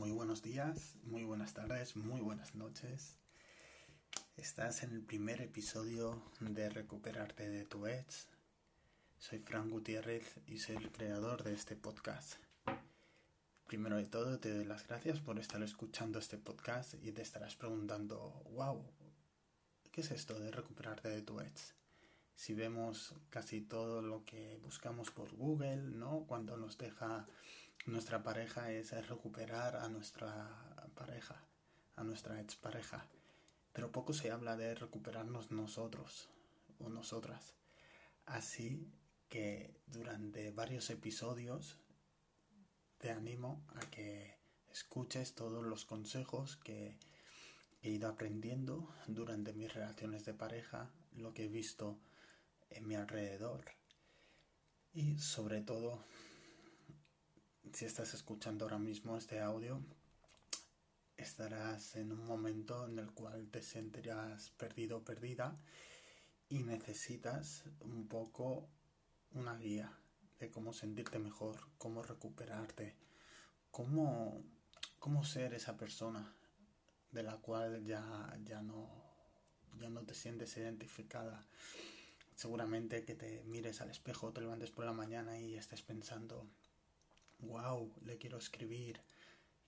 Muy buenos días, muy buenas tardes, muy buenas noches. Estás en el primer episodio de Recuperarte de tu Edge. Soy Fran Gutiérrez y soy el creador de este podcast. Primero de todo, te doy las gracias por estar escuchando este podcast y te estarás preguntando, wow, ¿qué es esto de recuperarte de tu Edge? Si vemos casi todo lo que buscamos por Google, ¿no? Cuando nos deja nuestra pareja es recuperar a nuestra pareja, a nuestra expareja. Pero poco se habla de recuperarnos nosotros o nosotras. Así que durante varios episodios te animo a que escuches todos los consejos que he ido aprendiendo durante mis relaciones de pareja, lo que he visto en mi alrededor y sobre todo si estás escuchando ahora mismo este audio estarás en un momento en el cual te sentirás perdido o perdida y necesitas un poco una guía de cómo sentirte mejor, cómo recuperarte, cómo, cómo ser esa persona de la cual ya, ya, no, ya no te sientes identificada. Seguramente que te mires al espejo, te levantes por la mañana y estés pensando, wow, le quiero escribir,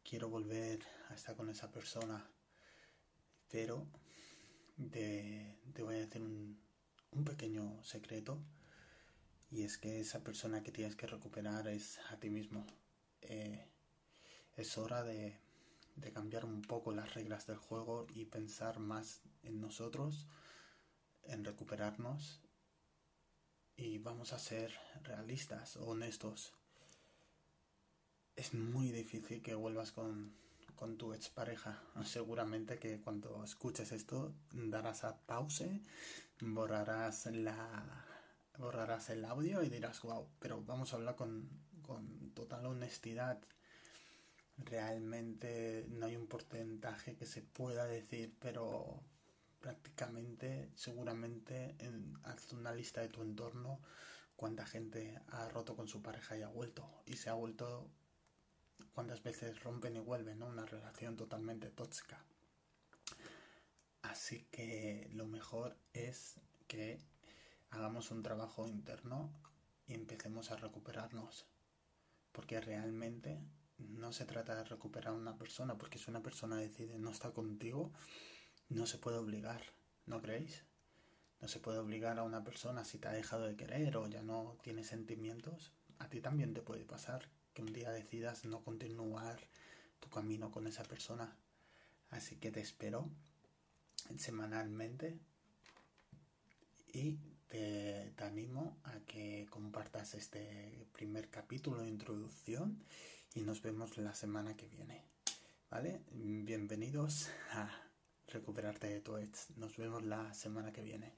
quiero volver a estar con esa persona. Pero te, voy a decir un, un pequeño secreto y es que esa persona que tienes que recuperar es a ti mismo. Eh, es hora de cambiar un poco las reglas del juego y pensar más en nosotros, en recuperarnos y vamos a ser realistas, honestos. Es muy difícil que vuelvas con, con tu expareja. Seguramente que cuando escuches esto darás a pause, borrarás la borrarás el audio y dirás, wow, pero vamos a hablar con, con total honestidad. Realmente no hay un porcentaje que se pueda decir, pero prácticamente, seguramente, en, haz una lista de tu entorno cuánta gente ha roto con su pareja y ha vuelto. Y se ha vuelto, cuántas veces rompen y vuelven, ¿no? Una relación totalmente tóxica. Así que lo mejor es que hagamos un trabajo interno y empecemos a recuperarnos. Porque realmente no se trata de recuperar a una persona, porque si una persona decide no estar contigo, no se puede obligar, ¿no creéis? No se puede obligar a una persona si te ha dejado de querer o ya no tiene sentimientos. A ti también te puede pasar que un día decidas no continuar tu camino con esa persona. Así que te espero semanalmente y te, animo a que compartas este primer capítulo de introducción y nos vemos la semana que viene. ¿Vale? Bienvenidos a Recuperarte de tu ex. Nos vemos la semana que viene.